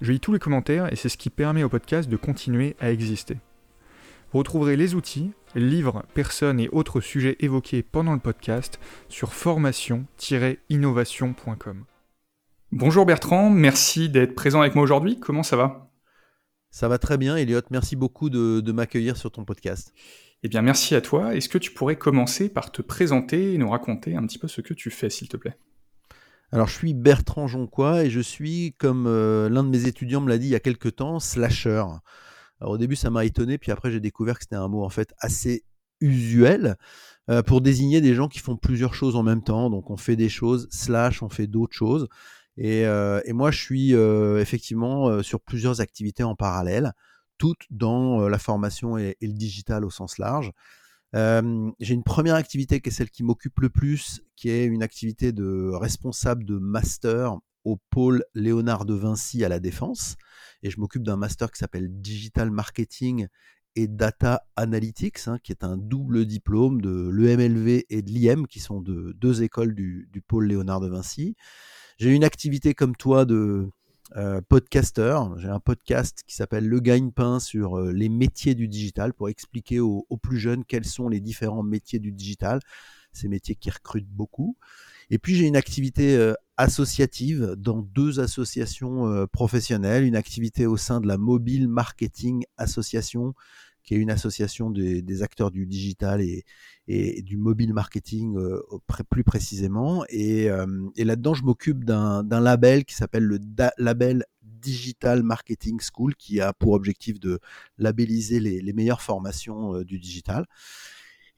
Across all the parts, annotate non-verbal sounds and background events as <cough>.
Je lis tous les commentaires et c'est ce qui permet au podcast de continuer à exister. Vous retrouverez les outils, livres, personnes et autres sujets évoqués pendant le podcast sur formation-innovation.com. Bonjour Bertrand, merci d'être présent avec moi aujourd'hui. Comment ça va? Ça va très bien, Elliot. Merci beaucoup de, de m'accueillir sur ton podcast. Eh bien, merci à toi. Est-ce que tu pourrais commencer par te présenter et nous raconter un petit peu ce que tu fais, s'il te plaît? Alors, je suis Bertrand Jonquois et je suis, comme euh, l'un de mes étudiants me l'a dit il y a quelques temps, slasher. Alors, au début, ça m'a étonné, puis après, j'ai découvert que c'était un mot en fait assez usuel euh, pour désigner des gens qui font plusieurs choses en même temps. Donc, on fait des choses, slash, on fait d'autres choses. Et, euh, moi, je suis effectivement sur plusieurs activités en parallèle, toutes dans la formation et, et, le digital au sens large j'ai une première activité qui est celle qui m'occupe le plus, qui est une activité de responsable de master au pôle Léonard de Vinci à la Défense. Et je m'occupe d'un master qui s'appelle Digital Marketing et Data Analytics, hein, qui est un double diplôme de l'EMLV et de l'IM, qui sont de deux écoles du pôle Léonard de Vinci. J'ai une activité comme toi de, euh, podcasteur. J'ai un podcast qui s'appelle Le Gagne-Pain sur euh, les métiers du digital pour expliquer aux, plus jeunes quels sont les différents métiers du digital, ces métiers qui recrutent beaucoup. Et puis j'ai une activité euh, associative dans deux associations professionnelles, une activité au sein de la Mobile Marketing Association qui est une association des, acteurs du digital et, du mobile marketing euh, plus précisément. Euh, et, là-dedans, je m'occupe d'un label qui s'appelle le label Digital Marketing School, qui a pour objectif de labelliser les, meilleures formations euh, du digital.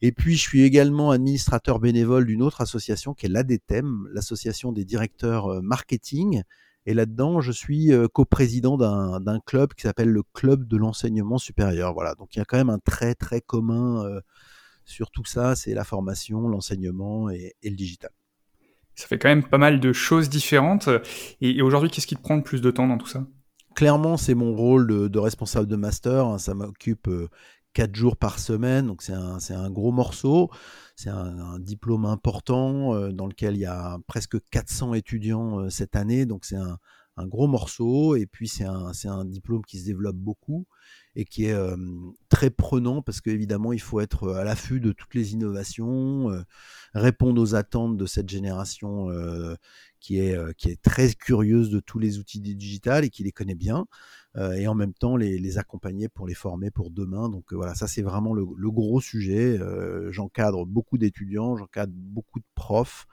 Et puis, je suis également administrateur bénévole d'une autre association qui est l'ADTEM, l'association des directeurs marketing, et là-dedans, je suis coprésident d'un club qui s'appelle le Club de l'enseignement supérieur. Voilà, donc il y a quand même un très très commun sur tout ça, c'est la formation, l'enseignement et, le digital. Ça fait quand même pas mal de choses différentes. Et, aujourd'hui, qu'est-ce qui te prend le plus de temps dans tout ça? Clairement, c'est mon rôle de, responsable de master. Hein. ça m'occupe quatre jours par semaine, donc c'est un, un, gros morceau. C'est un, diplôme important euh, dans lequel il y a presque 400 étudiants euh, cette année, donc c'est un, un, gros morceau. Et puis c'est un, un, diplôme qui se développe beaucoup et qui est euh, très prenant parce qu'évidemment il faut être à l'affût de toutes les innovations, répondre aux attentes de cette génération qui, est, qui est très curieuse de tous les outils du digital et qui les connaît bien. Euh, et en même temps les, accompagner pour les former pour demain. Donc euh, voilà, ça c'est vraiment le, gros sujet. Euh, j'encadre beaucoup d'étudiants, j'encadre beaucoup de profs,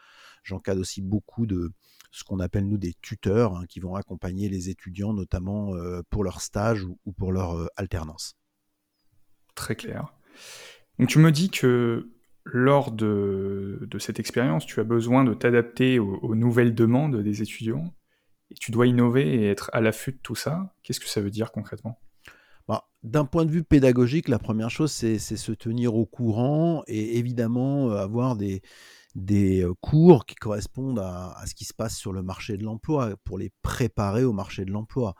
j'encadre aussi beaucoup de ce qu'on appelle nous des tuteurs hein, qui vont accompagner les étudiants notamment pour leur stage ou, pour leur alternance. Très clair. Donc tu me dis que lors de, cette expérience, tu as besoin de t'adapter aux, nouvelles demandes des étudiants tu dois innover et être à l'affût de tout ça. Qu'est-ce que ça veut dire concrètement? Bah, D'un point de vue pédagogique, la première chose, c'est se tenir au courant et évidemment euh, avoir des, euh, cours qui correspondent à, ce qui se passe sur le marché de l'emploi pour les préparer au marché de l'emploi.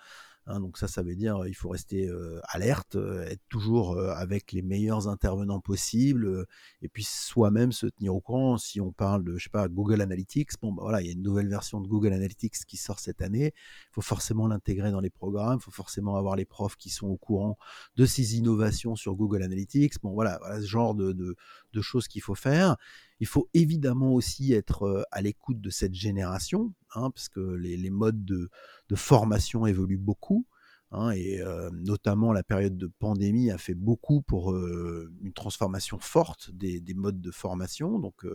Hein, donc ça, ça veut dire il faut rester alerte, être toujours avec les meilleurs intervenants possibles, et puis soi-même se tenir au courant. Si on parle de, je sais pas, Google Analytics, bon, bah, voilà, il y a une nouvelle version de Google Analytics qui sort cette année. Il faut forcément l'intégrer dans les programmes. Il faut forcément avoir les profs qui sont au courant de ces innovations sur Google Analytics. Bon, voilà, voilà ce genre de, de, de choses qu'il faut faire. Il faut évidemment aussi être à l'écoute de cette génération, hein, parce que les, modes de, formation évoluent beaucoup. Hein, et notamment la période de pandémie a fait beaucoup pour une transformation forte des, modes de formation. Donc,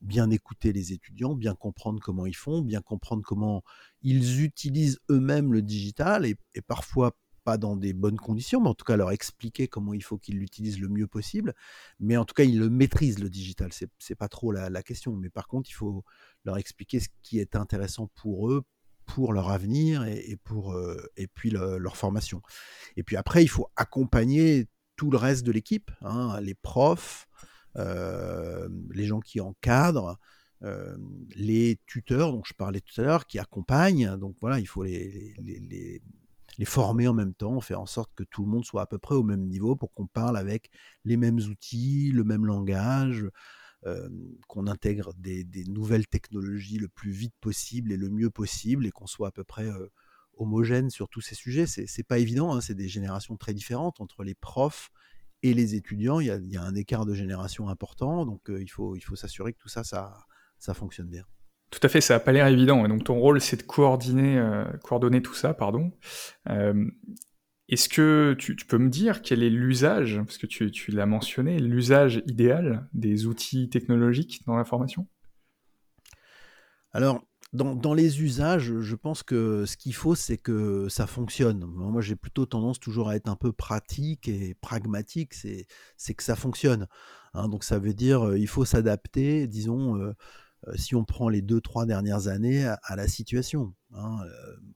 bien écouter les étudiants, bien comprendre comment ils font, bien comprendre comment ils utilisent eux-mêmes le digital et, parfois pas dans des bonnes conditions, mais en tout cas leur expliquer comment il faut qu'ils l'utilisent le mieux possible. Mais en tout cas, ils le maîtrisent le digital. C'est pas trop la, question. Mais par contre, il faut leur expliquer ce qui est intéressant pour eux pour leur avenir et, pour et puis leur formation. Et puis après, il faut accompagner tout le reste de l'équipe, hein, les profs, les gens qui encadrent, les tuteurs dont je parlais tout à l'heure, qui accompagnent. Donc voilà, il faut les, les, les, former en même temps, faire en sorte que tout le monde soit à peu près au même niveau pour qu'on parle avec les mêmes outils, le même langage, qu'on intègre des, nouvelles technologies le plus vite possible et le mieux possible et qu'on soit à peu près homogène sur tous ces sujets. C'est pas évident, hein, c'est des générations très différentes entre les profs et les étudiants. Il y a, un écart de génération important, donc il faut, s'assurer que tout ça, ça, fonctionne bien. Tout à fait, ça n'a pas l'air évident. Et donc ton rôle, c'est de coordonner, coordonner tout ça, pardon. Est-ce que tu, peux me dire quel est l'usage, parce que tu, l'as mentionné, l'usage idéal des outils technologiques dans la formation Alors, dans, les usages, je pense que ce qu'il faut, c'est que ça fonctionne. Moi, j'ai plutôt tendance toujours à être un peu pratique et pragmatique, c'est que ça fonctionne. Hein. donc ça veut dire il faut s'adapter, disons, si on prend les deux, trois dernières années, à, la situation. Hein.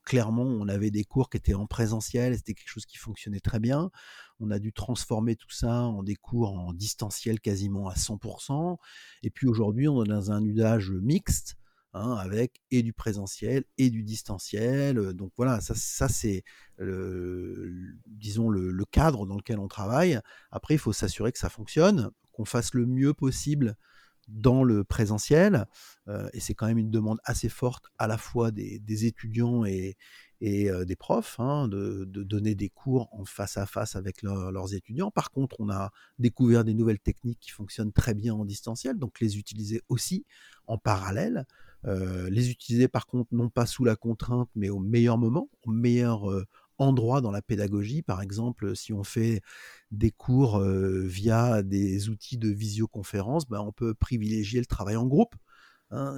clairement, on avait des cours qui étaient en présentiel, c'était quelque chose qui fonctionnait très bien. On a dû transformer tout ça en des cours en distanciel quasiment à 100%. Et puis aujourd'hui, on est dans un usage mixte Hein, avec et du présentiel et du distanciel. Donc voilà, ça, ça c'est, disons, le, cadre dans lequel on travaille. Après, il faut s'assurer que ça fonctionne, qu'on fasse le mieux possible dans le présentiel. et c'est quand même une demande assez forte à la fois des, étudiants et, et des profs, hein, de, donner des cours en face à face avec leurs étudiants. Par contre, on a découvert des nouvelles techniques qui fonctionnent très bien en distanciel, donc les utiliser aussi en parallèle. Euh, les utiliser par contre non pas sous la contrainte, mais au meilleur moment, au meilleur euh, endroit dans la pédagogie. Par exemple, si on fait des cours via des outils de visioconférence, ben, on peut privilégier le travail en groupe. Hein,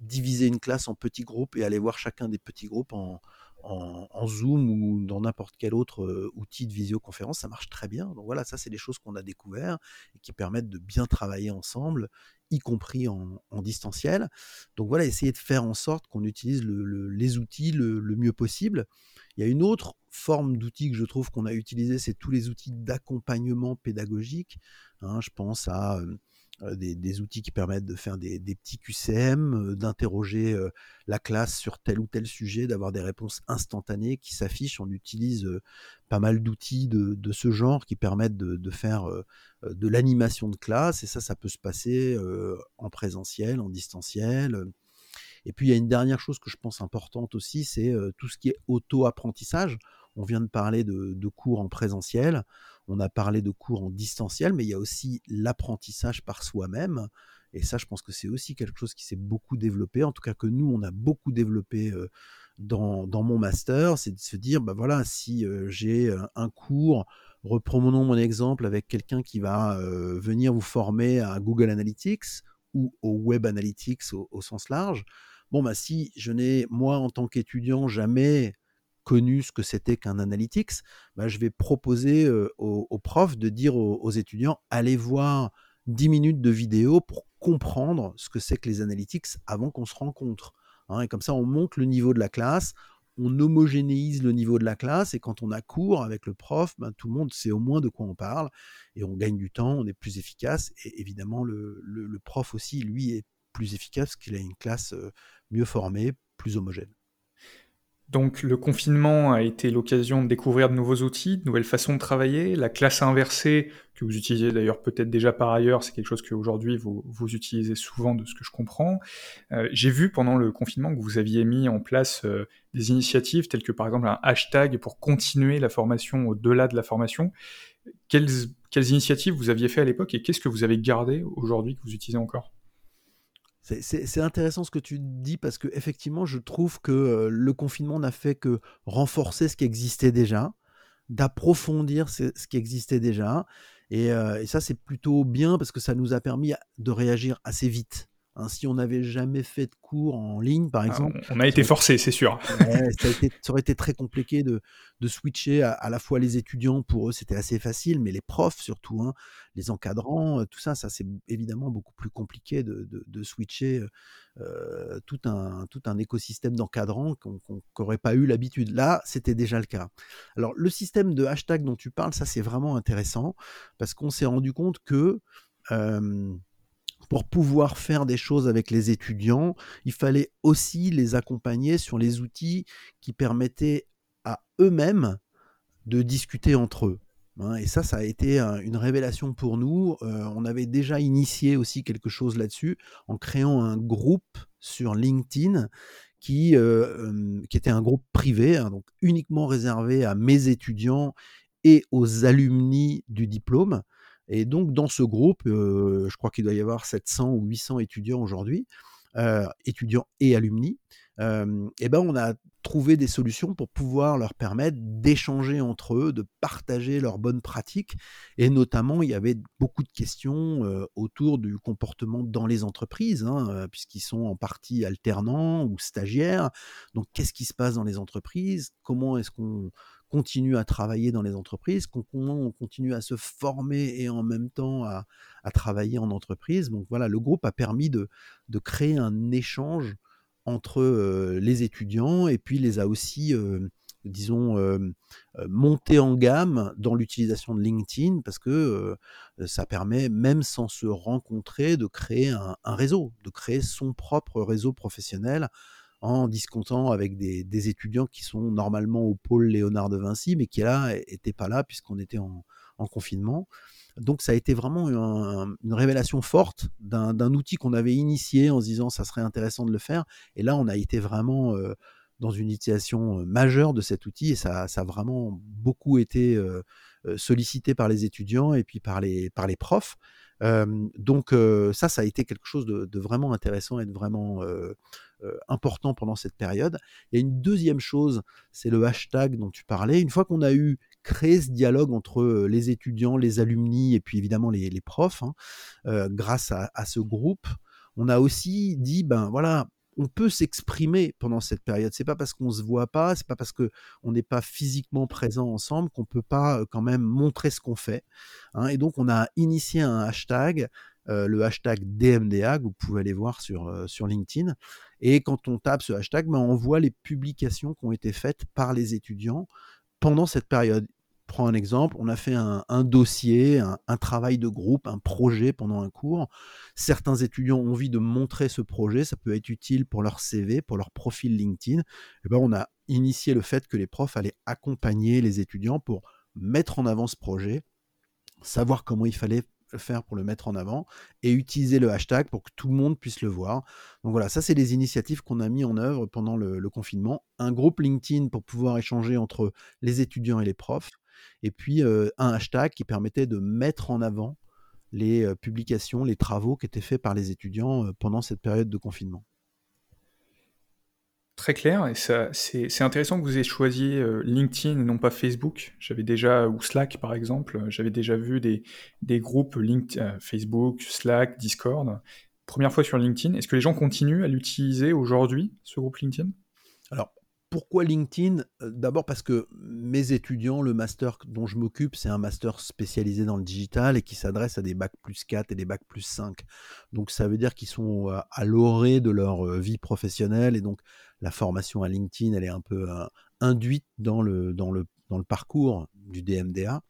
diviser une classe en petits groupes et aller voir chacun des petits groupes en, en, Zoom ou dans n'importe quel autre outil de visioconférence, ça marche très bien. Donc voilà, ça c'est des choses qu'on a découvert et qui permettent de bien travailler ensemble, y compris en, distanciel. Donc voilà, essayer de faire en sorte qu'on utilise les outils le, mieux possible. Il y a une autre forme d'outils que je trouve qu'on a utilisé, c'est tous les outils d'accompagnement pédagogique. Hein. je pense à euh, des, outils qui permettent de faire des, petits QCM, euh, d'interroger euh, la classe sur tel ou tel sujet, d'avoir des réponses instantanées qui s'affichent. On utilise pas mal d'outils de, ce genre qui permettent de, faire de l'animation de classe, et ça, ça peut se passer en présentiel, en distanciel. Et puis il y a une dernière chose que je pense importante aussi, c'est tout ce qui est auto-apprentissage. On vient de parler de cours en présentiel. On a parlé de cours en distanciel, mais il y a aussi l'apprentissage par soi-même. Et ça, je pense que c'est aussi quelque chose qui s'est beaucoup développé, en tout cas que nous, on a beaucoup développé dans, mon master, c'est de se dire, bah voilà, si j'ai un cours, reprenons mon exemple avec quelqu'un qui va venir vous former à Google Analytics ou au Web Analytics au, sens large, bon, bah si je n'ai, moi, en tant qu'étudiant, jamais connu ce que c'était qu'un analytics, bah, je vais proposer aux, profs de dire aux, étudiants, allez voir 10 minutes de vidéo pour comprendre ce que c'est que les analytics avant qu'on se rencontre. Hein. et comme ça, on monte le niveau de la classe, on homogénéise le niveau de la classe, et quand on a cours avec le prof, bah, tout le monde sait au moins de quoi on parle, et on gagne du temps, on est plus efficace, et évidemment, le, le prof aussi, lui, est efficace qu'il a une classe mieux formée, plus homogène. Donc le confinement a été l'occasion de découvrir de nouveaux outils, de nouvelles façons de travailler. La classe inversée, que vous utilisez d'ailleurs peut-être déjà par ailleurs, c'est quelque chose qu'aujourd'hui vous, vous utilisez souvent de ce que je comprends. Euh, j'ai vu pendant le confinement que vous aviez mis en place euh, des initiatives telles que par exemple un hashtag pour continuer la formation au-delà de la formation. Quelles, quelles initiatives vous aviez fait à l'époque et qu'est-ce que vous avez gardé aujourd'hui que vous utilisez encore? C'est intéressant ce que tu dis parce que effectivement, je trouve que le confinement n'a fait que renforcer ce qui existait déjà, d'approfondir ce, qui existait déjà. Et, ça, c'est plutôt bien parce que ça nous a permis de réagir assez vite. Hein. si on n'avait jamais fait de cours en ligne, par ah, exemple. on a été forcé, c'est sûr. <laughs> ça, aurait été très compliqué de, switcher à, la fois les étudiants, pour eux c'était assez facile, mais les profs surtout, hein, les encadrants, tout ça, ça c'est évidemment beaucoup plus compliqué de, switcher tout, un, tout un écosystème d'encadrants qu'on n'aurait pas eu l'habitude. Là, c'était déjà le cas. Alors le système de hashtag dont tu parles, ça c'est vraiment intéressant parce qu'on s'est rendu compte que pour pouvoir faire des choses avec les étudiants, il fallait aussi les accompagner sur les outils qui permettaient à eux-mêmes de discuter entre eux. Hein. Et ça, ça a été une révélation pour nous. on avait déjà initié aussi quelque chose là-dessus en créant un groupe sur LinkedIn qui, qui était un groupe privé, hein, donc uniquement réservé à mes étudiants et aux alumni du diplôme. Et donc, dans ce groupe, je crois qu'il doit y avoir 700 ou 800 étudiants aujourd'hui, étudiants et alumni, et ben on a trouvé des solutions pour pouvoir leur permettre d'échanger entre eux, de partager leurs bonnes pratiques. Et notamment, il y avait beaucoup de questions autour du comportement dans les entreprises, hein, puisqu'ils sont en partie alternants ou stagiaires. Donc, qu'est-ce qui se passe dans les entreprises? Comment est-ce qu'on continue à travailler dans les entreprises, comment on continue à se former et en même temps à, travailler en entreprise. Donc voilà, le groupe a permis de, créer un échange entre les étudiants et puis les a aussi, disons, monté en gamme dans l'utilisation de LinkedIn parce que ça permet, même sans se rencontrer, de créer un, réseau, de créer son propre réseau professionnel en discontant avec des, étudiants qui sont normalement au pôle Léonard de Vinci, mais qui là n'étaient pas là puisqu'on était en, confinement. Donc ça a été vraiment une révélation forte d'un outil qu'on avait initié en se disant ça serait intéressant de le faire. Et là, on a été vraiment euh, dans une utilisation euh, majeure de cet outil et ça, a vraiment beaucoup été euh, sollicité par les étudiants et puis par les profs. Donc ça, ça a été quelque chose de, vraiment intéressant et de vraiment important pendant cette période. Il y a une deuxième chose, c'est le hashtag dont tu parlais. Une fois qu'on a eu créé ce dialogue entre les étudiants, les alumni et puis évidemment les, profs, hein, grâce à, ce groupe, on a aussi dit, ben voilà, on peut s'exprimer pendant cette période. C'est pas parce qu'on se voit pas, c'est pas parce que on n'est pas physiquement présent ensemble qu'on peut pas quand même montrer ce qu'on fait. Hein. Et donc on a initié un hashtag, le hashtag DMDA que vous pouvez aller voir sur sur LinkedIn, et quand on tape ce hashtag, ben, on voit les publications qui ont été faites par les étudiants pendant cette période. Prends un exemple, on a fait un, dossier, un, travail de groupe, un projet pendant un cours. Certains étudiants ont envie de montrer ce projet, ça peut être utile pour leur CV, pour leur profil LinkedIn. Et ben on a initié le fait que les profs allaient accompagner les étudiants pour mettre en avant ce projet, savoir comment il fallait faire pour le mettre en avant et utiliser le hashtag pour que tout le monde puisse le voir. Donc voilà, ça c'est des initiatives qu'on a mis en œuvre pendant le, confinement. Un groupe LinkedIn pour pouvoir échanger entre les étudiants et les profs. Et puis euh, un hashtag qui permettait de mettre en avant les euh, publications, les travaux qui étaient faits par les étudiants euh, pendant cette période de confinement. Très clair, et c'est intéressant que vous ayez choisi LinkedIn et non pas Facebook. J'avais déjà, ou Slack par exemple, j'avais déjà vu des, groupes LinkedIn, Facebook, Slack, Discord. Première fois sur LinkedIn. Est-ce que les gens continuent à l'utiliser aujourd'hui, ce groupe LinkedIn? Alors, pourquoi LinkedIn? Euh, D'abord parce que mes étudiants, le master dont je m'occupe, c'est un master spécialisé dans le digital et qui s'adresse à des bacs plus 4 et des bacs plus 5. Donc ça veut dire qu'ils sont à l'orée de leur vie professionnelle et donc la formation à LinkedIn, elle est un peu euh, induite dans le, parcours du DMDA.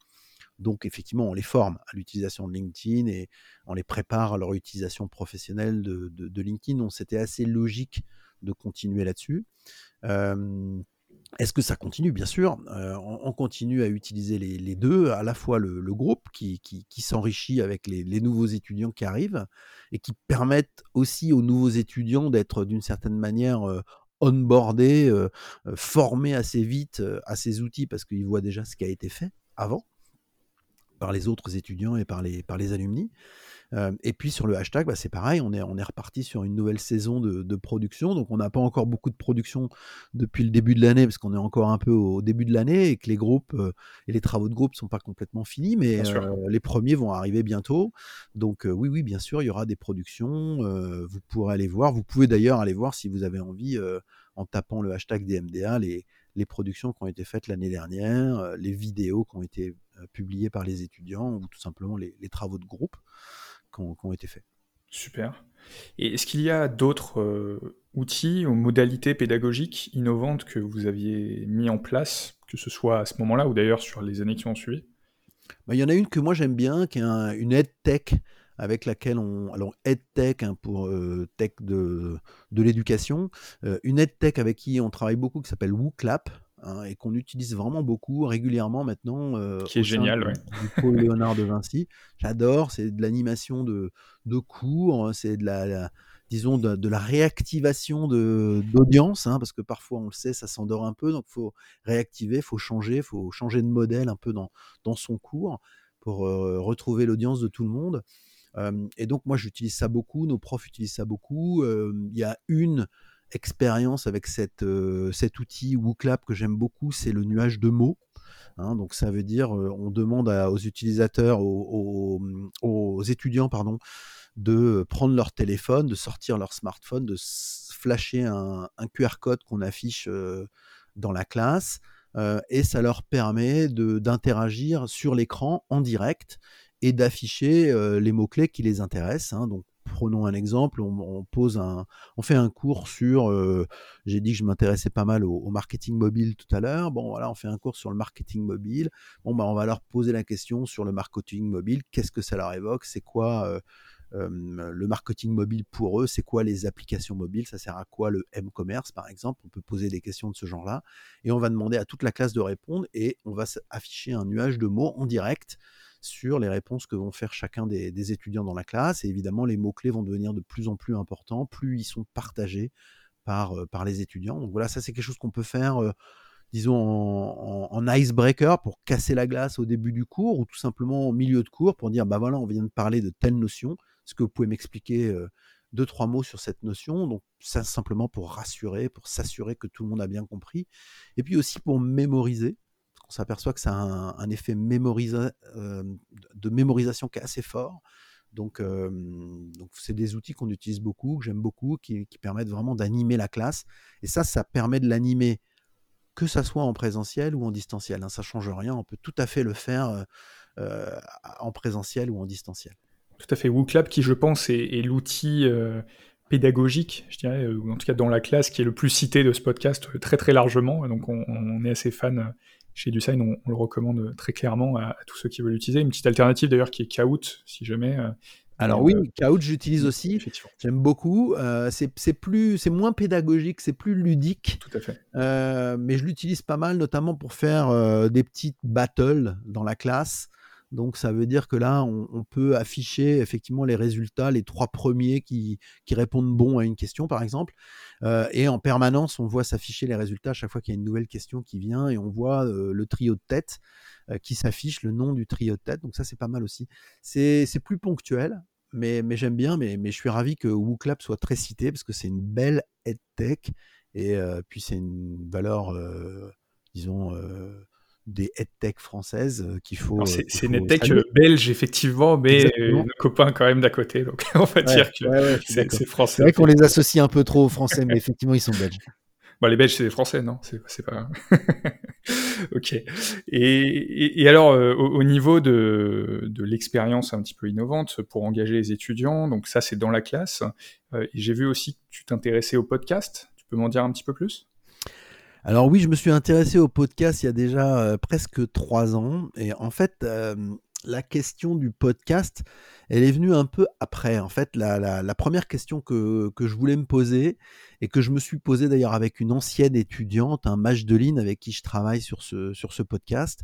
Donc effectivement, on les forme à l'utilisation de LinkedIn et on les prépare à leur utilisation professionnelle de, LinkedIn. Donc c'était assez logique de continuer là-dessus. Est-ce que ça continue? Bien sûr, on, continue à utiliser les, deux, à la fois le, groupe qui, s'enrichit avec les, nouveaux étudiants qui arrivent et qui permettent aussi aux nouveaux étudiants d'être d'une certaine manière euh, onboarder, euh, former assez vite à ces outils parce qu'ils voient déjà ce qui a été fait avant par les autres étudiants et par les, par les alumni. et puis sur le hashtag, bah, c'est pareil, on est, on est reparti sur une nouvelle saison de, production. Donc on n'a pas encore beaucoup de production depuis le début de l'année, parce qu'on est encore un peu au début de l'année et que les groupes et les travaux de groupe ne sont pas complètement finis, mais les premiers vont arriver bientôt. Donc oui, oui, bien sûr, il y aura des productions. vous pourrez aller voir. Vous pouvez d'ailleurs aller voir si vous avez envie, en tapant le hashtag DMDA, les, les productions qui ont été faites l'année dernière, les vidéos qui ont été publiées par les étudiants ou tout simplement les travaux de groupe qui ont, été faits. Super. Et est-ce qu'il y a d'autres euh, outils ou modalités pédagogiques innovantes que vous aviez mis en place, que ce soit à ce moment-là ou d'ailleurs sur les années qui ont suivi? Bah, Il y en a une que moi j'aime bien, qui est une aide tech avec laquelle on. Alors, EdTech hein, pour euh, tech de, de l'éducation. Euh, une EdTech avec qui on travaille beaucoup qui s'appelle WooClap. Hein, et qu'on utilise vraiment beaucoup régulièrement maintenant. Euh, qui est génial, ouais. Du pôle Léonard de Vinci. J'adore, c'est de l'animation de, de cours, c'est de la, disons, de, la réactivation d'audience, hein, parce que parfois, on le sait, ça s'endort un peu, donc il faut réactiver, il faut changer, il faut changer de modèle un peu dans, dans son cours pour euh, retrouver l'audience de tout le monde. Euh, et donc, moi, j'utilise ça beaucoup, nos profs utilisent ça beaucoup. Il y a une expérience avec euh, cet outil WooClap que j'aime beaucoup, c'est le nuage de mots. Hein. donc ça veut dire, euh, on demande aux utilisateurs, aux, étudiants, pardon, de prendre leur téléphone, de sortir leur smartphone, de flasher un, QR code qu'on affiche euh, dans la classe, et ça leur permet d'interagir sur l'écran en direct et d'afficher les mots-clés qui les intéressent. Hein. donc prenons un exemple, on, pose un, fait un cours sur, euh, j'ai dit que je m'intéressais pas mal au, marketing mobile tout à l'heure. Bon, voilà, on fait un cours sur le marketing mobile. Bon, bah, on va leur poser la question sur le marketing mobile. Qu'est-ce que ça leur évoque? C'est quoi euh, euh, le marketing mobile pour eux? C'est quoi les applications mobiles? Ça sert à quoi le m-commerce, par exemple? On peut poser des questions de ce genre-là et on va demander à toute la classe de répondre et on va afficher un nuage de mots en direct sur les réponses que vont faire chacun des, étudiants dans la classe. Et évidemment, les mots-clés vont devenir de plus en plus importants, plus ils sont partagés par, euh, les étudiants. Donc voilà, ça c'est quelque chose qu'on peut faire, euh, disons, en, icebreaker pour casser la glace au début du cours ou tout simplement au milieu de cours pour dire, bah voilà, on vient de parler de telle notion. Est-ce que vous pouvez m'expliquer euh, deux, trois mots sur cette notion? Donc ça simplement pour rassurer, pour s'assurer que tout le monde a bien compris. Et puis aussi pour mémoriser on s'aperçoit que ça a un, effet euh, de mémorisation qui est assez fort. Donc, euh, donc c'est des outils qu'on utilise beaucoup, que j'aime beaucoup, qui, permettent vraiment d'animer la classe. Et ça, ça permet de l'animer que ça soit en présentiel ou en distanciel. Hein, ça change rien. On peut tout à fait le faire euh, en présentiel ou en distanciel. Tout à fait. WooClap, qui je pense est, l'outil pédagogique, je dirais, ou en tout cas dans la classe, qui est le plus cité de ce podcast très très largement. Donc on, on est assez fan chez DuSign, on, on, le recommande très clairement à, tous ceux qui veulent l'utiliser. Une petite alternative d'ailleurs qui est Kahoot, si jamais. Euh, alors oui, euh, Kahoot j'utilise aussi. J'aime beaucoup. Euh, c'est plus, c'est moins pédagogique, c'est plus ludique. Tout à fait. mais je l'utilise pas mal, notamment pour faire des petites battles dans la classe. Donc ça veut dire que là, on, peut afficher effectivement les résultats, les trois premiers qui, répondent bon à une question, par exemple. Euh, et en permanence, on voit s'afficher les résultats à chaque fois qu'il y a une nouvelle question qui vient et on voit euh, le trio de tête euh, qui s'affiche, le nom du trio de tête. Donc ça, c'est pas mal aussi. C'est plus ponctuel, mais, j'aime bien, mais, mais, je suis ravi que WooClap soit très cité parce que c'est une belle EdTech et puis c'est une valeur, disons, des EdTech françaises euh, qu'il faut. C'est euh, une EdTech euh, belge, effectivement, mais nos copains quand même d'à côté. Donc <laughs> on va dire que c'est français. C'est vrai qu'on les associe un peu trop aux français, mais effectivement, ils sont belges. Bon, les Belges, c'est des Français, non? C'est pas. <laughs> ok. Et, et, alors, au, niveau de, de l'expérience un petit peu innovante pour engager les étudiants, donc ça, c'est dans la classe. et j'ai vu aussi que tu t'intéressais au podcast. Tu peux m'en dire un petit peu plus? Alors oui, je me suis intéressé au podcast il y a déjà euh, presque trois ans. Et en fait, la question du podcast, elle est venue un peu après. En fait, la, première question que, je voulais me poser, et que je me suis posée d'ailleurs avec une ancienne étudiante, un match avec qui je travaille sur ce podcast,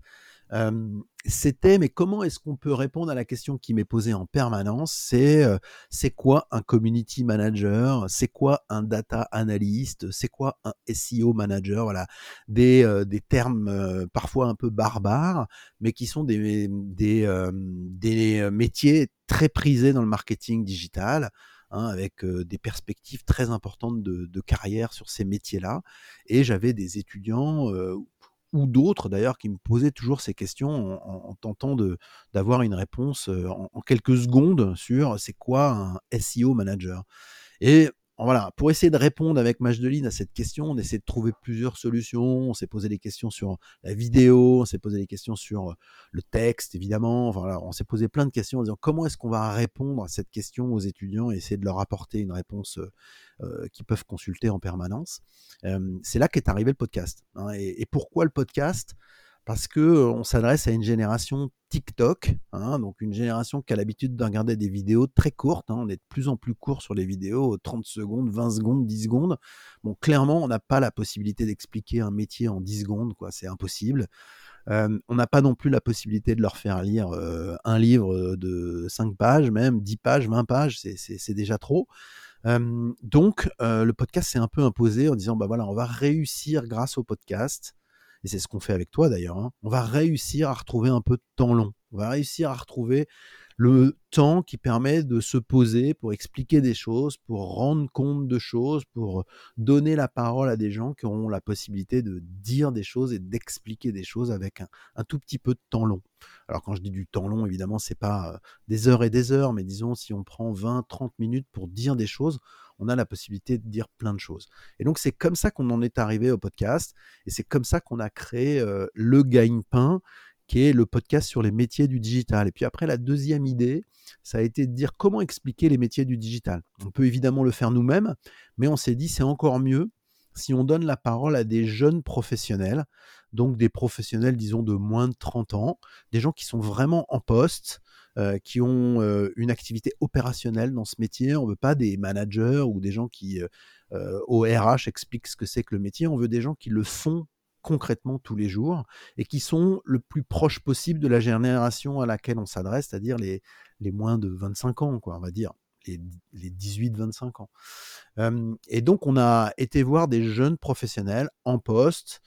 c'était mais comment est-ce qu'on peut répondre à la question qui m'est posée en permanence C'est c'est quoi un community manager C'est quoi un data analyst C'est quoi un SEO manager Voilà, des, des termes parfois un peu barbares, mais qui sont des, des, des métiers très prisés dans le marketing digital. Hein, avec des perspectives très importantes de, de carrière sur ces métiers-là. Et j'avais des étudiants ou d'autres d'ailleurs qui me posaient toujours ces questions en, tentant d'avoir une réponse en, en, quelques secondes sur c'est quoi un SEO manager? Et voilà, pour essayer de répondre avec Majdeline à cette question, on essaie de trouver plusieurs solutions. On s'est posé des questions sur la vidéo, on s'est posé des questions sur le texte, évidemment. Voilà, on s'est posé plein de questions en disant comment est-ce qu'on va répondre à cette question aux étudiants et essayer de leur apporter une réponse euh, qu'ils peuvent consulter en permanence. c'est là qu'est arrivé le podcast. Hein. et, pourquoi le podcast? Parce que on s'adresse à une génération TikTok, hein, donc une génération qui a l'habitude de regarder des vidéos très courtes. Hein, on est de plus en plus court sur les vidéos, 30 secondes, 20 secondes, 10 secondes. Bon, clairement, on n'a pas la possibilité d'expliquer un métier en 10 secondes, quoi. C'est impossible. on n'a pas non plus la possibilité de leur faire lire un livre de 5 pages, même 10 pages, 20 pages, c'est déjà trop. donc, le podcast s'est un peu imposé en disant, bah voilà, on va réussir grâce au podcast et c'est ce qu'on fait avec toi d'ailleurs, hein. on va réussir à retrouver un peu de temps long. On va réussir à retrouver le temps qui permet de se poser pour expliquer des choses, pour rendre compte de choses, pour donner la parole à des gens qui auront la possibilité de dire des choses et d'expliquer des choses avec un, tout petit peu de temps long. Alors quand je dis du temps long, évidemment, c'est pas des heures et des heures, mais disons si on prend 20, 30 minutes pour dire des choses, on a la possibilité de dire plein de choses. Et donc c'est comme ça qu'on en est arrivé au podcast, et c'est comme ça qu'on a créé le gagne-pain, qui est le podcast sur les métiers du digital. Et puis après, la deuxième idée, ça a été de dire comment expliquer les métiers du digital. On peut évidemment le faire nous-mêmes, mais on s'est dit c'est encore mieux si on donne la parole à des jeunes professionnels, donc des professionnels, disons, de moins de 30 ans, des gens qui sont vraiment en poste, euh, qui ont euh, une activité opérationnelle dans ce métier. On ne veut pas des managers ou des gens qui, euh, au RH, expliquent ce que c'est que le métier. On veut des gens qui le font concrètement tous les jours et qui sont le plus proche possible de la génération à laquelle on s'adresse, c'est-à-dire les, les moins de 25 ans, quoi, on va dire les, 18-25 ans. et donc, on a été voir des jeunes professionnels en poste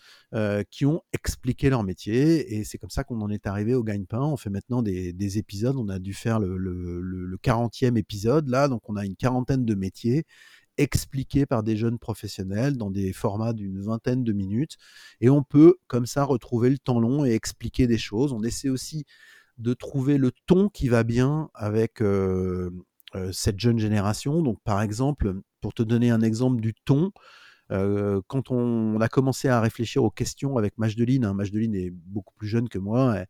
qui ont expliqué leur métier. Et c'est comme ça qu'on en est arrivé au gagne-pain. On fait maintenant des, épisodes. On a dû faire le, le, 40e épisode là. Donc, on a une quarantaine de métiers expliqués par des jeunes professionnels dans des formats d'une vingtaine de minutes. Et on peut comme ça retrouver le temps long et expliquer des choses. On essaie aussi de trouver le ton qui va bien avec, cette jeune génération. Donc, par exemple, pour te donner un exemple du ton, quand on, a commencé à réfléchir aux questions avec Majdeline, hein, Majdeline est beaucoup plus jeune que moi,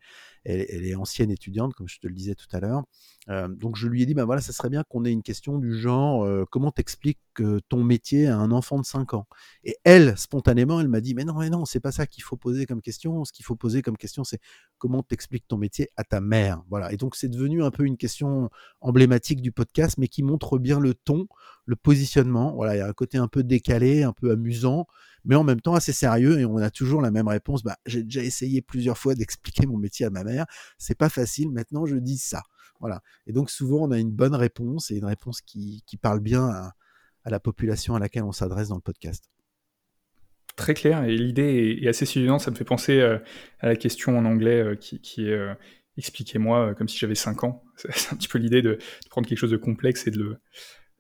est ancienne étudiante, comme je te le disais tout à l'heure. Euh, donc je lui ai dit, ben voilà, ça serait bien qu'on ait une question du genre, euh, comment t'expliques ton métier à un enfant de 5 ans? Et elle, spontanément, elle m'a dit, mais non, mais non, c'est pas ça qu'il faut poser comme question. Ce qu'il faut poser comme question, c'est comment t'expliques ton métier à ta mère? Voilà. Et donc c'est devenu un peu une question emblématique du podcast, mais qui montre bien le ton, le positionnement. Voilà, il y a un côté un peu décalé, un peu amusant mais en même temps assez sérieux et on a toujours la même réponse. Bah, j'ai déjà essayé plusieurs fois d'expliquer mon métier à ma mère, c'est pas facile. Maintenant, je dis ça. Voilà. Et donc souvent, on a une bonne réponse et une réponse qui, parle bien à, la population à laquelle on s'adresse dans le podcast. Très clair et l'idée est, assez suffisante. Ça me fait penser euh, à la question en anglais euh, qui, qui, est euh, expliquez-moi comme si j'avais 5 ans. <laughs> C'est un petit peu l'idée de, de, prendre quelque chose de complexe et de le,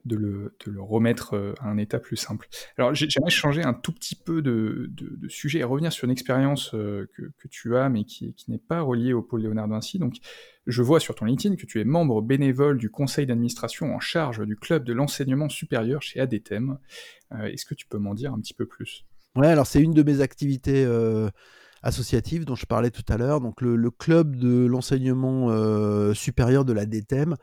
de le, remettre euh, à un état plus simple. Alors j'aimerais changer un tout petit peu de, sujet et revenir sur une expérience euh, que, tu as, mais qui, n'est pas reliée au pôle Léonard Vinci. Donc je vois sur ton LinkedIn que tu es membre bénévole du conseil d'administration en charge du club de l'enseignement supérieur chez ADTEM. Euh, est-ce que tu peux m'en dire un petit peu plus? Ouais, alors c'est une de mes activités associatives dont je parlais tout à l'heure. Donc le, club de l'enseignement supérieur de l'ADTEM,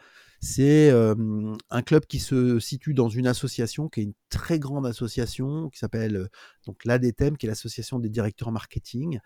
C'est un club qui se situe dans une association qui est une très grande association qui s'appelle donc l'ADTEM, qui est l'association des directeurs marketing,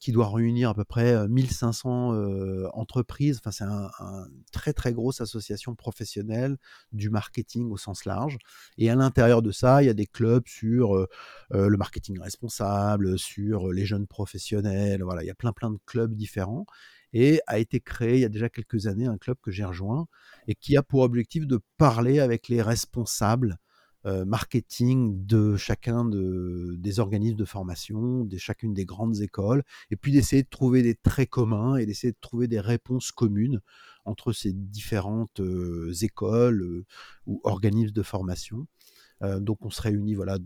qui doit réunir à peu près 1500 entreprises. Enfin, c'est une un très très grosse association professionnelle du marketing au sens large. Et à l'intérieur de ça, il y a des clubs sur le marketing responsable, sur les jeunes professionnels. Voilà, il y a plein plein de clubs différents et a été créé il y a déjà quelques années un club que j'ai rejoint et qui a pour objectif de parler avec les responsables marketing de chacun des organismes de formation, de chacune des grandes écoles, et puis d'essayer de trouver des traits communs et d'essayer de trouver des réponses communes entre ces différentes écoles ou organismes de formation. donc on se réunit voilà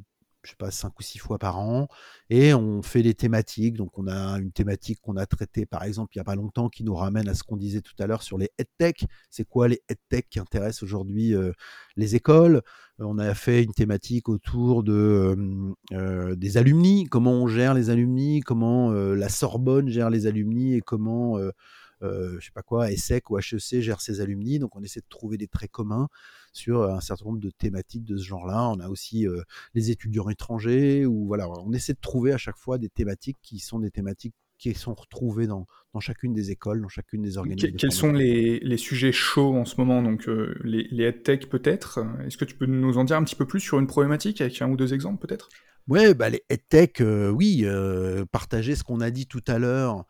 je sais pas, cinq ou six fois par an, et on fait des thématiques. Donc, on a une thématique qu'on a traitée, par exemple, il n'y a pas longtemps, qui nous ramène à ce qu'on disait tout à l'heure sur les EdTech. C'est quoi les EdTech qui intéressent aujourd'hui euh, les écoles? On a fait une thématique autour euh, des alumni, comment on gère les alumni, comment euh, la Sorbonne gère les alumni et comment euh, je sais pas quoi, ESSEC ou HEC gère ses alumni? Donc on essaie de trouver des traits communs sur un certain nombre de thématiques de ce genre-là. On a aussi euh, les étudiants étrangers, ou voilà, on essaie de trouver à chaque fois des thématiques qui sont des thématiques qui sont retrouvées dans, dans chacune des écoles, dans chacune des organisations. quels sont les, les, sujets chauds en ce moment? Donc euh, les, les EdTech peut-être Est-ce que tu peux nous en dire un petit peu plus sur une problématique avec un ou deux exemples peut-être? Ouais, bah les EdTech, oui, partager ce qu'on a dit tout à l'heure,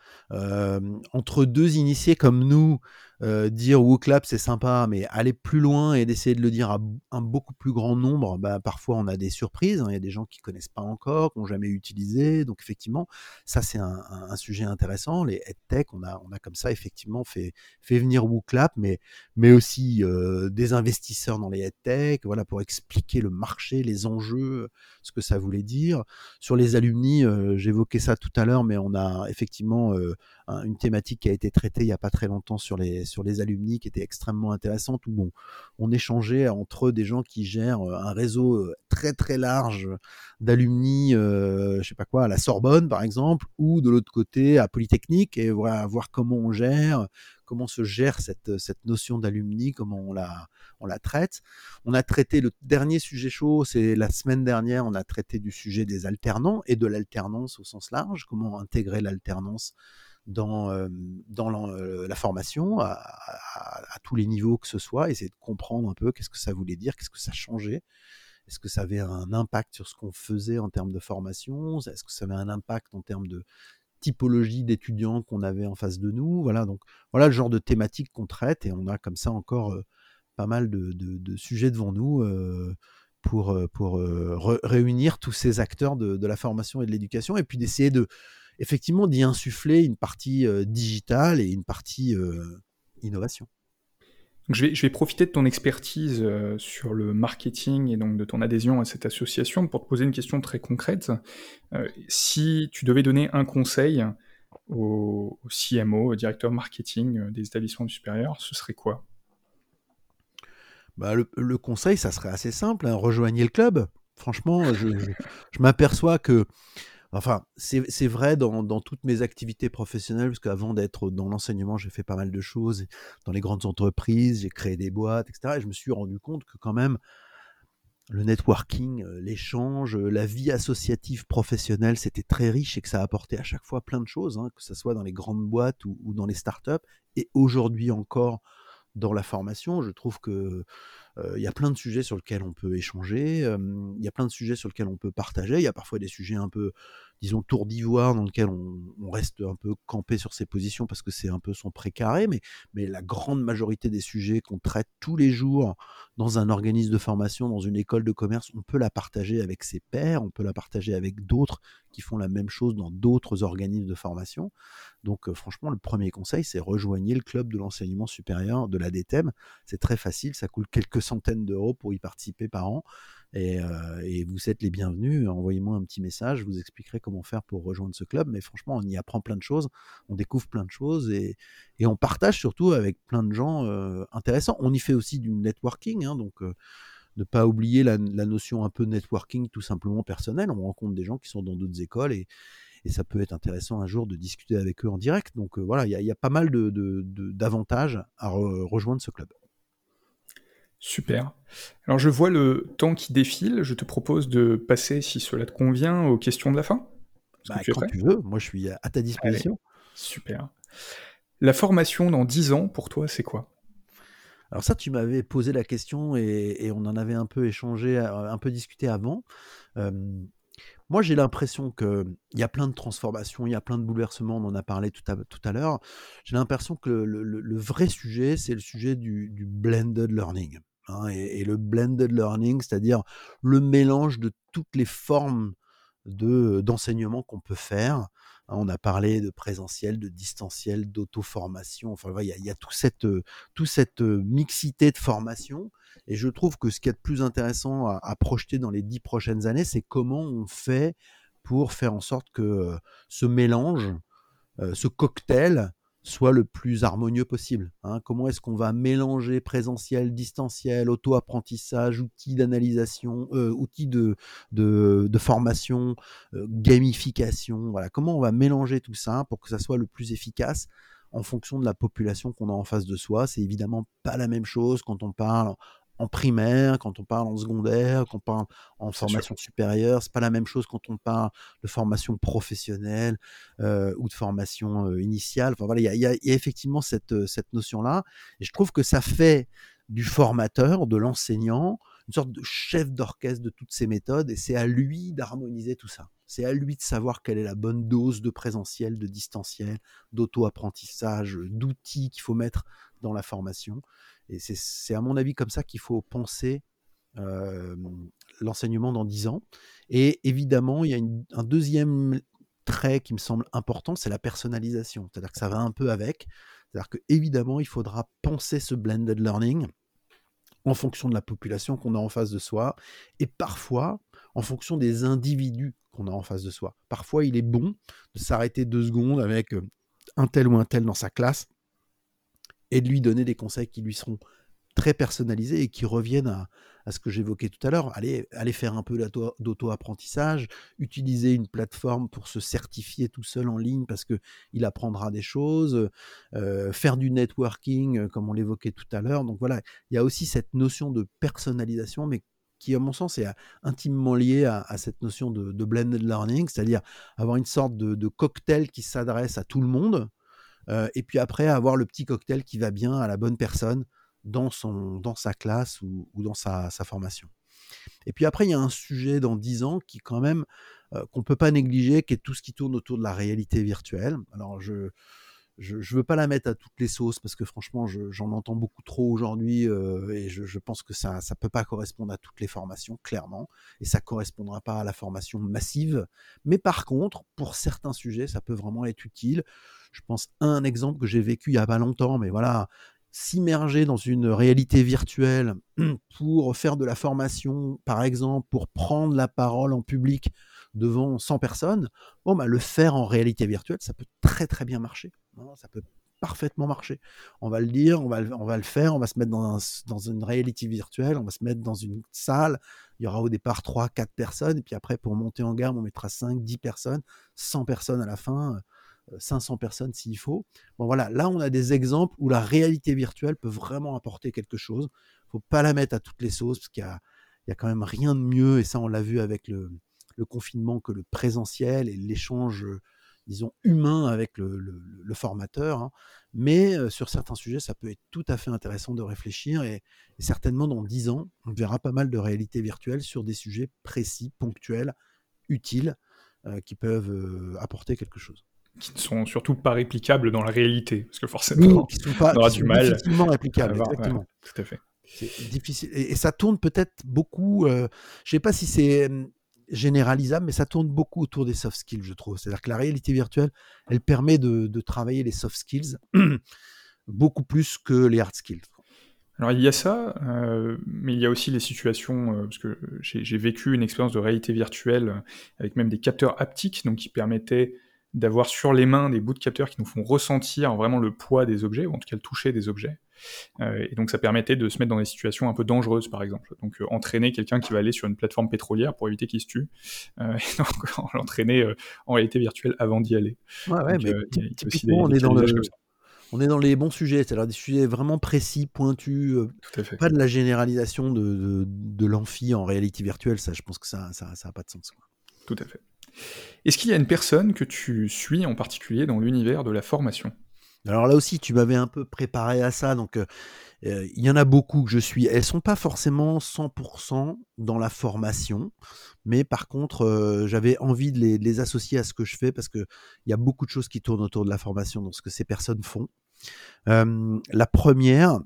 entre deux initiés comme nous, euh, dire WooClap c'est sympa, mais aller plus loin et d'essayer de le dire à un beaucoup plus grand nombre, bah, parfois on a des surprises. Hein. Il y a des gens qui connaissent pas encore, qui n'ont jamais utilisé. Donc effectivement, ça c'est un, sujet intéressant. Les EdTech, on a, on a comme ça effectivement fait, fait venir WooClap, mais, mais aussi euh, des investisseurs dans les EdTech, voilà, pour expliquer le marché, les enjeux, ce que ça voulait dire. Sur les alumni, euh, j'évoquais ça tout à l'heure, mais on a effectivement une thématique qui a été traitée il n'y a pas très longtemps sur les, sur les alumni qui était extrêmement intéressante où on échangeait entre des gens qui gèrent euh, un réseau euh, très très large d'alumni, euh, je sais pas quoi, à la Sorbonne par exemple, ou de l'autre côté à Polytechnique et voir, voir comment on gère, comment se gère cette, cette notion d'alumni, comment on la, on la traite. On a traité le dernier sujet chaud, c'est la semaine dernière, on a traité du sujet des alternants et de l'alternance au sens large, comment intégrer l'alternance dans, dans la, formation à, tous les niveaux que ce soit, essayer de comprendre un peu qu'est-ce que ça voulait dire, qu'est-ce que ça changeait. Est-ce que ça avait un impact sur ce qu'on faisait en termes de formation? Est-ce que ça avait un impact en termes de typologie d'étudiants qu'on avait en face de nous? Voilà, donc voilà le genre de thématique qu'on traite et on a comme ça encore pas mal de, sujets devant nous pour, pour réunir tous ces acteurs de, de, la formation et de l'éducation et puis d'essayer de, effectivement d'y insuffler une partie digitale et une partie innovation. je, vais, je vais, profiter de ton expertise sur le marketing et donc de ton adhésion à cette association pour te poser une question très concrète. si tu devais donner un conseil au, CMO, au directeur marketing des établissements du supérieur, ce serait quoi? Bah, le, conseil, ça serait assez simple. Hein. rejoignez le club. Franchement, je, je m'aperçois que Enfin, c'est vrai dans, toutes mes activités professionnelles, parce qu'avant d'être dans l'enseignement, j'ai fait pas mal de choses. Dans les grandes entreprises, j'ai créé des boîtes, etc. Et je me suis rendu compte que quand même, le networking, euh, l'échange, euh, la vie associative professionnelle, c'était très riche et que ça apportait à chaque fois plein de choses, hein, que ce soit dans les grandes boîtes ou, ou dans les startups. Et aujourd'hui encore, dans la formation, je trouve que il y a plein de sujets sur lesquels on peut échanger, il y a plein de sujets sur lesquels on peut partager, il y a parfois des sujets un peu, disons, tour d'ivoire dans lesquels on, reste un peu campé sur ses positions parce que c'est un peu son précaré, mais, la grande majorité des sujets qu'on traite tous les jours dans un organisme de formation, dans une école de commerce, on peut la partager avec ses pairs, on peut la partager avec d'autres qui font la même chose dans d'autres organismes de formation. Donc franchement, le premier conseil, c'est rejoigner le club de l'enseignement supérieur de la DTEM. C'est très facile, ça coûte quelques centaines d'euros pour y participer par an. Et, vous êtes les bienvenus. Envoyez-moi un petit message, je vous expliquerai comment faire pour rejoindre ce club. Mais franchement, on y apprend plein de choses, on découvre plein de choses et, on partage surtout avec plein de gens intéressants. On y fait aussi du networking, hein, donc ne pas oublier la, notion un peu de networking tout simplement personnel. On rencontre des gens qui sont dans d'autres écoles et, ça peut être intéressant un jour de discuter avec eux en direct. Donc voilà, il y, a pas mal d'avantages de, à rejoindre ce club. Super. Alors je vois le temps qui défile, je te propose de passer, si cela te convient, aux questions de la fin. Bah, tu quand tu veux, moi je suis à ta disposition. super. La formation dans 10 ans, pour toi, c'est quoi? Alors ça, tu m'avais posé la question et, on en avait un peu échangé, euh, un peu discuté avant. moi, j'ai l'impression qu'il y a plein de transformations, il y a plein de bouleversements, on en a parlé tout à, tout à l'heure. J'ai l'impression que le, vrai sujet, c'est le sujet du, blended learning. Hein, et, le blended learning, c'est-à-dire le mélange de toutes les formes de d'enseignement qu'on peut faire. Hein, on a parlé de présentiel, de distanciel, d'auto-formation. Enfin, il y, a, tout cette, tout cette mixité de formation. Et je trouve que ce qui est le plus intéressant à, projeter dans les dix prochaines années, c'est comment on fait pour faire en sorte que ce mélange, ce cocktail, soit le plus harmonieux possible. Hein. Comment est-ce qu'on va mélanger présentiel, distanciel, auto-apprentissage, outils d'analysation, euh, outils de, formation, euh, gamification. Voilà. Comment on va mélanger tout ça pour que ça soit le plus efficace en fonction de la population qu'on a en face de soi? C'est évidemment pas la même chose quand on parle en primaire, quand on parle en secondaire, quand on parle en formation supérieure, c'est pas la même chose quand on parle de formation professionnelle euh, ou de formation euh, initiale. Enfin voilà, il y, a, effectivement cette, cette notion-là, et je trouve que ça fait du formateur, de l'enseignant, une sorte de chef d'orchestre de toutes ces méthodes, et c'est à lui d'harmoniser tout ça. C'est à lui de savoir quelle est la bonne dose de présentiel, de distanciel, d'auto-apprentissage, d'outils qu'il faut mettre dans la formation. Et c'est à mon avis comme ça qu'il faut penser l'enseignement dans 10 ans. Et évidemment, il y a un deuxième trait qui me semble important, c'est la personnalisation. C'est-à-dire que ça va un peu avec. C'est-à-dire qu'évidemment, il faudra penser ce blended learning en fonction de la population qu'on a en face de soi et parfois en fonction des individus qu'on a en face de soi. Parfois, il est bon de s'arrêter deux secondes avec un tel ou un tel dans sa classe et de lui donner des conseils qui lui seront très personnalisés et qui reviennent à, ce que j'évoquais tout à l'heure. Aller faire un peu d'auto-apprentissage, utiliser une plateforme pour se certifier tout seul en ligne parce qu'il apprendra des choses, euh, faire du networking euh, comme on l'évoquait tout à l'heure. Donc voilà, il y a aussi cette notion de personnalisation, mais qui, à mon sens, est intimement liée à, cette notion de, blended learning, c'est-à-dire avoir une sorte de cocktail qui s'adresse à tout le monde, et puis après, avoir le petit cocktail qui va bien à la bonne personne dans, son, dans sa classe ou, dans sa, formation. Et puis après, il y a un sujet dans 10 ans qui, quand même, qu'on ne peut pas négliger, qui est tout ce qui tourne autour de la réalité virtuelle. Alors, je je ne veux pas la mettre à toutes les sauces parce que franchement, j'en entends beaucoup trop aujourd'hui et je, pense que ça ne peut pas correspondre à toutes les formations, clairement, et ça ne correspondra pas à la formation massive. Mais par contre, pour certains sujets, ça peut vraiment être utile. Je pense à un exemple que j'ai vécu il n'y a pas longtemps, mais voilà, s'immerger dans une réalité virtuelle <clears throat> pour faire de la formation, par exemple, pour prendre la parole en public devant 100 personnes, bon, bah, le faire en réalité virtuelle, ça peut très très bien marcher. ça peut parfaitement marcher. On va le dire, on va, on va le faire, on va se mettre dans, dans, une réalité virtuelle, on va se mettre dans une salle, il y aura au départ 3, 4 personnes, et puis après, pour monter en gamme, on mettra 5, 10 personnes, 100 personnes à la fin. 500 personnes s'il faut. Bon voilà, là on a des exemples où la réalité virtuelle peut vraiment apporter quelque chose. Il faut pas la mettre à toutes les sauces parce qu'il y a, quand même rien de mieux et ça on l'a vu avec le, confinement que le présentiel et l'échange disons humain avec le, formateur. Hein. Mais sur certains sujets, ça peut être tout à fait intéressant de réfléchir et, certainement dans 10 ans, on verra pas mal de réalité virtuelle sur des sujets précis, ponctuels, utiles, qui peuvent apporter quelque chose qui ne sont surtout pas réplicables dans la réalité, parce que forcément, qui sont pas, on aura du mal. Difficilement réplicables, exactement. tout à fait. C'est difficile, et, ça tourne peut-être beaucoup. Euh, je ne sais pas si c'est hum, généralisable, mais ça tourne beaucoup autour des soft skills, je trouve. C'est-à-dire que la réalité virtuelle, elle permet de, de travailler les soft skills <clears throat> beaucoup plus que les hard skills. Alors il y a ça, euh, mais il y a aussi les situations, euh, parce que j'ai vécu une expérience de réalité virtuelle avec même des capteurs haptiques, donc qui permettaient d'avoir sur les mains des bouts de capteurs qui nous font ressentir vraiment le poids des objets, ou en tout cas le toucher des objets. Euh, et donc ça permettait de se mettre dans des situations un peu dangereuses, par exemple. Donc euh, entraîner quelqu'un qui va aller sur une plateforme pétrolière pour éviter qu'il se tue, euh, et donc <laughs> l'entraîner en réalité virtuelle avant d'y aller. Ouais, ouais, mais on est dans le... On est dans les bons sujets, c'est-à-dire des sujets vraiment précis, pointus, pas de la généralisation de, de, l'amphi en réalité virtuelle. Ça, je pense que ça n'a ça, pas de sens. Tout à fait. Est-ce qu'il y a une personne que tu suis en particulier dans l'univers de la formation? Alors là aussi, tu m'avais un peu préparé à ça, donc il y en a beaucoup que je suis. Elles sont pas forcément 100% dans la formation, mais par contre, j'avais envie de les, associer à ce que je fais parce qu'il y a beaucoup de choses qui tournent autour de la formation, dans ce que ces personnes font. la première,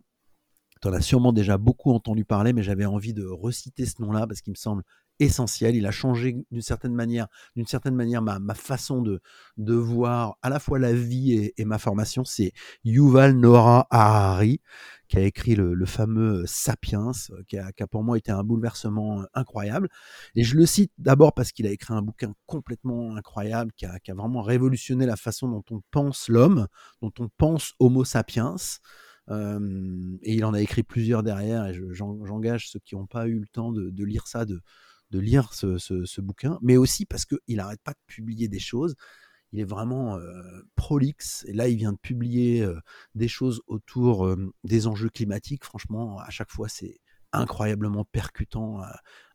tu en as sûrement déjà beaucoup entendu parler, mais j'avais envie de reciter ce nom-là parce qu'il me semble essentiel. Il a changé d'une certaine manière, d'une certaine manière ma, façon de, de voir à la fois la vie et, ma formation. C'est Yuval Noah Harari qui a écrit le, fameux Sapiens, qui a, pour moi été un bouleversement incroyable. Et je le cite d'abord parce qu'il a écrit un bouquin complètement incroyable, qui a, vraiment révolutionné la façon dont on pense l'homme, dont on pense Homo sapiens. et il en a écrit plusieurs derrière, et j'engage ceux qui n'ont pas eu le temps de, de lire ça, de, de lire ce, bouquin, mais aussi parce qu'il n'arrête pas de publier des choses. Il est vraiment prolixe. Et là, il vient de publier des choses autour des enjeux climatiques. Franchement, à chaque fois, c'est incroyablement percutant,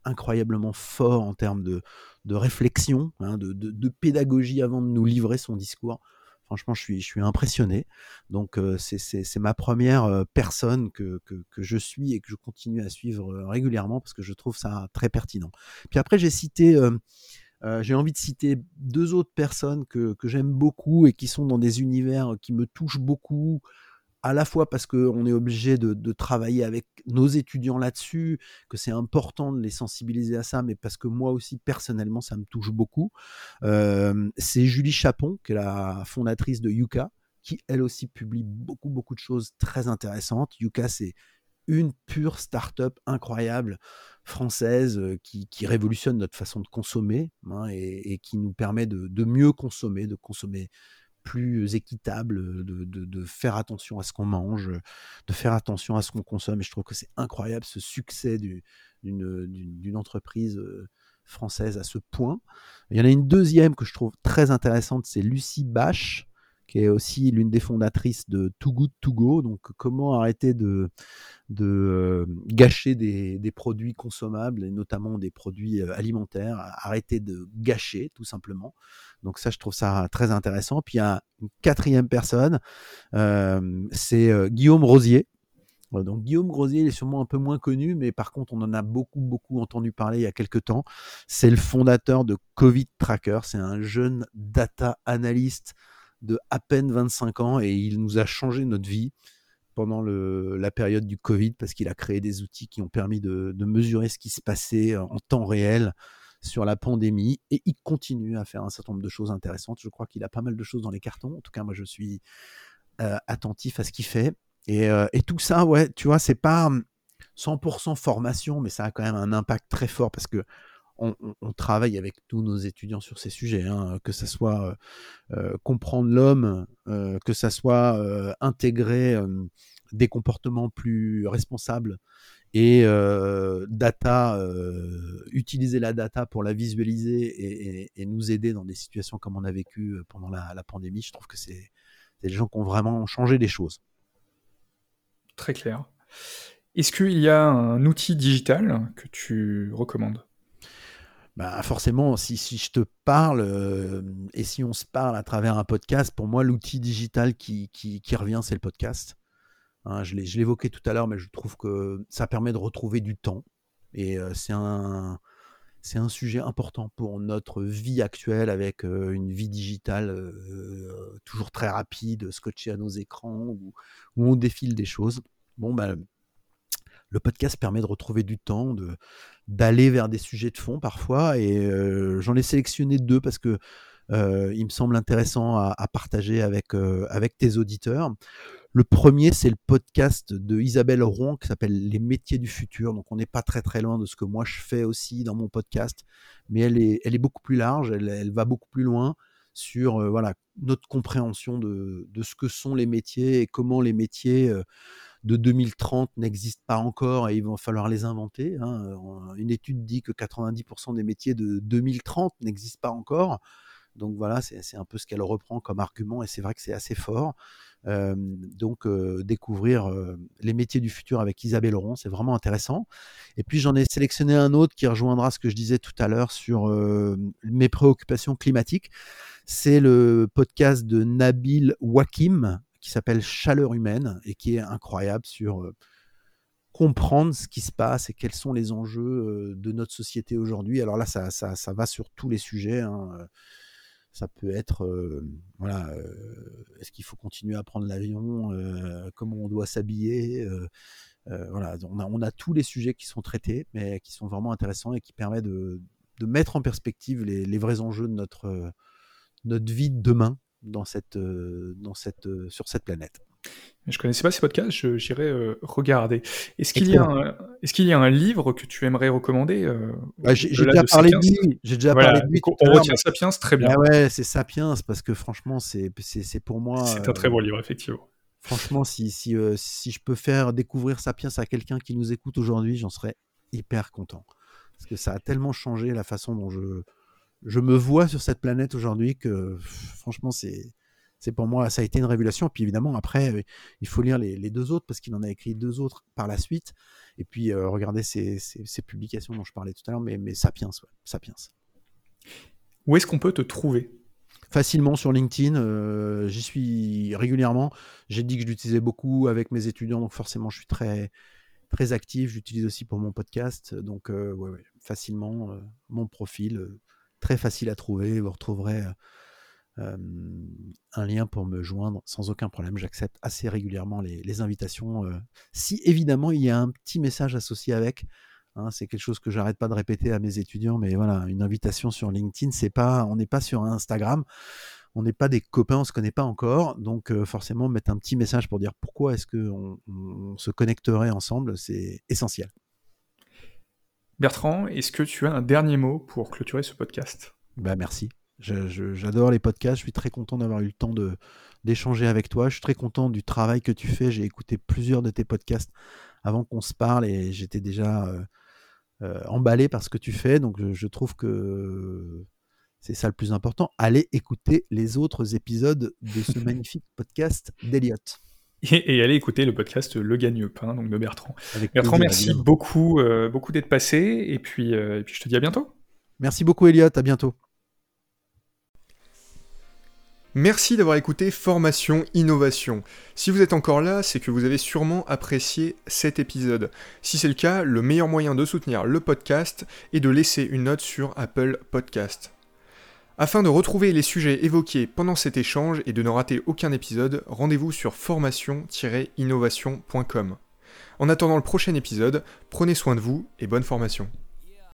incroyablement fort en termes de, réflexion, hein, de, pédagogie avant de nous livrer son discours. Franchement, je suis, je suis impressionné. Donc, c'est ma première personne que, je suis et que je continue à suivre régulièrement parce que je trouve ça très pertinent. Puis après, j'ai cité, j'ai envie de citer deux autres personnes que, que j'aime beaucoup et qui sont dans des univers qui me touchent beaucoup, à la fois parce qu'on est obligé de, travailler avec nos étudiants là-dessus, que c'est important de les sensibiliser à ça, mais parce que moi aussi, personnellement, ça me touche beaucoup. c'est Julie Chapon, qui est la fondatrice de Yuka, qui elle aussi publie beaucoup, beaucoup de choses très intéressantes. Yuka, c'est une pure start-up incroyable française qui, révolutionne notre façon de consommer hein, et, qui nous permet de mieux consommer, de consommer plus équitable, de, faire attention à ce qu'on mange, de faire attention à ce qu'on consomme. Et je trouve que c'est incroyable ce succès d'une entreprise française à ce point. Il y en a une deuxième que je trouve très intéressante, c'est Lucie Bache, qui est aussi l'une des fondatrices de Too Good To Go. Donc, comment arrêter de, de gâcher des, produits consommables, et notamment des produits alimentaires, arrêter de gâcher, tout simplement. Donc ça, je trouve ça très intéressant. Puis il y a une quatrième personne, c'est Guillaume Rosier. Donc Guillaume Rosier, il est sûrement un peu moins connu, mais par contre, on en a beaucoup, beaucoup entendu parler il y a quelques temps. C'est le fondateur de Covid Tracker. C'est un jeune data analyst de à peine 25 ans et il nous a changé notre vie pendant la période du Covid parce qu'il a créé des outils qui ont permis de, mesurer ce qui se passait en temps réel sur la pandémie et il continue à faire un certain nombre de choses intéressantes. Je crois qu'il a pas mal de choses dans les cartons. En tout cas, moi, je suis euh, attentif à ce qu'il fait. Et, euh, et, tout ça, ouais, tu vois, c'est pas 100% hum, formation, mais ça a quand même un impact très fort parce que on, travaille avec tous nos étudiants sur ces sujets, hein, que ce soit euh, comprendre l'homme, que ce soit intégrer des comportements plus responsables et data, utiliser la data pour la visualiser et, nous aider dans des situations comme on a vécu pendant la, pandémie, je trouve que c'est des gens qui ont vraiment changé les choses. Très clair. Est-ce qu'il y a un outil digital que tu recommandes? Bah forcément, si, je te parle et si on se parle à travers un podcast, pour moi, l'outil digital qui, revient, c'est le podcast. Hein, je l'évoquais tout à l'heure, mais je trouve que ça permet de retrouver du temps. Et c'est un, c'est un sujet important pour notre vie actuelle avec une vie digitale toujours très rapide, scotchée à nos écrans, où, où, on défile des choses. Bon, bah, le podcast permet de retrouver du temps, d'aller vers des sujets de fond parfois. Et j'en ai sélectionné deux parce que il me semble intéressant à, partager avec, avec tes auditeurs. Le premier, c'est le podcast de Isabelle Rouen qui s'appelle Les métiers du futur. Donc, on n'est pas très loin de ce que moi je fais aussi dans mon podcast, mais elle est, beaucoup plus large, elle, va beaucoup plus loin sur euh, notre compréhension de, ce que sont les métiers et comment les métiers euh, de 2030 n'existent pas encore et il va falloir les inventer. Hein. Une étude dit que 90% des métiers de 2030 n'existent pas encore. Donc voilà, c'est un peu ce qu'elle reprend comme argument et c'est vrai que c'est assez fort. donc découvrir les métiers du futur avec Isabelle Laurent, c'est vraiment intéressant. Et puis j'en ai sélectionné un autre qui rejoindra ce que je disais tout à l'heure sur mes préoccupations climatiques. C'est le podcast de Nabil Wakim qui s'appelle Chaleur humaine et qui est incroyable sur comprendre ce qui se passe et quels sont les enjeux de notre société aujourd'hui. Alors là, ça, ça, ça, va sur tous les sujets. Hein. Ça peut être, voilà, est-ce qu'il faut continuer à prendre l'avion, comment on doit s'habiller. voilà, on a, on a, tous les sujets qui sont traités, mais qui sont vraiment intéressants et qui permettent de, mettre en perspective les, les, vrais enjeux de notre, notre vie de demain dans cette, dans cette, sur cette planète. Je connaissais pas ces podcasts, j'irai euh, regarder. Est-ce qu'il y, a un, est qu'il y a un livre que tu aimerais recommander euh, bah, J'ai déjà, parlé de lui. J'ai déjà parlé de lui. On retient Sapiens, très bien. Ah ouais, c'est Sapiens parce que franchement, c'est pour moi. C'est un très bon livre, effectivement. Franchement, si, si, euh, si je peux faire découvrir Sapiens à quelqu'un qui nous écoute aujourd'hui, j'en serais hyper content. Parce que ça a tellement changé la façon dont je, je me vois sur cette planète aujourd'hui que franchement, c'est c'est pour moi, ça a été une révélation. Puis évidemment, après, euh, il faut lire les, deux autres parce qu'il en a écrit deux autres par la suite. Et puis euh, regarder ces, publications dont je parlais tout à l'heure, mais, mais Sapiens, Sapiens. Où est-ce qu'on peut te trouver? Facilement sur LinkedIn, euh, j'y suis régulièrement. J'ai dit que je l'utilisais beaucoup avec mes étudiants, donc forcément je suis très, très actif. J'utilise aussi pour mon podcast, donc ouais, facilement mon profil, très facile à trouver. Vous retrouverez un lien pour me joindre sans aucun problème. J'accepte assez régulièrement les, invitations. si évidemment il y a un petit message associé avec, hein, c'est quelque chose que j'arrête pas de répéter à mes étudiants, mais voilà, une invitation sur LinkedIn, c'est pas, on n'est pas sur Instagram, on n'est pas des copains, on se connaît pas encore, donc forcément mettre un petit message pour dire pourquoi est-ce qu'on on se connecterait ensemble, c'est essentiel. Bertrand, est-ce que tu as un dernier mot pour clôturer ce podcast? Bah, Merci. J'adore les podcasts, je suis très content d'avoir eu le temps d'échanger avec toi. Je suis très content du travail que tu fais. J'ai écouté plusieurs de tes podcasts avant qu'on se parle et j'étais déjà euh, euh, emballé par ce que tu fais. Donc je, trouve que c'est ça le plus important. Allez écouter les autres épisodes de ce <laughs> magnifique podcast d'Eliott. Et, allez écouter le podcast Le Gagne-Pain donc de Bertrand. Bertrand, merci beaucoup, euh, beaucoup d'être passé et puis, et puis je te dis à bientôt. Merci beaucoup Eliott, à bientôt. Merci d'avoir écouté Formation Innovation. Si vous êtes encore là, c'est que vous avez sûrement apprécié cet épisode. Si c'est le cas, le meilleur moyen de soutenir le podcast est de laisser une note sur Apple Podcast. Afin de retrouver les sujets évoqués pendant cet échange et de ne rater aucun épisode, rendez-vous sur formation-innovation.com. En attendant le prochain épisode, prenez soin de vous et bonne formation.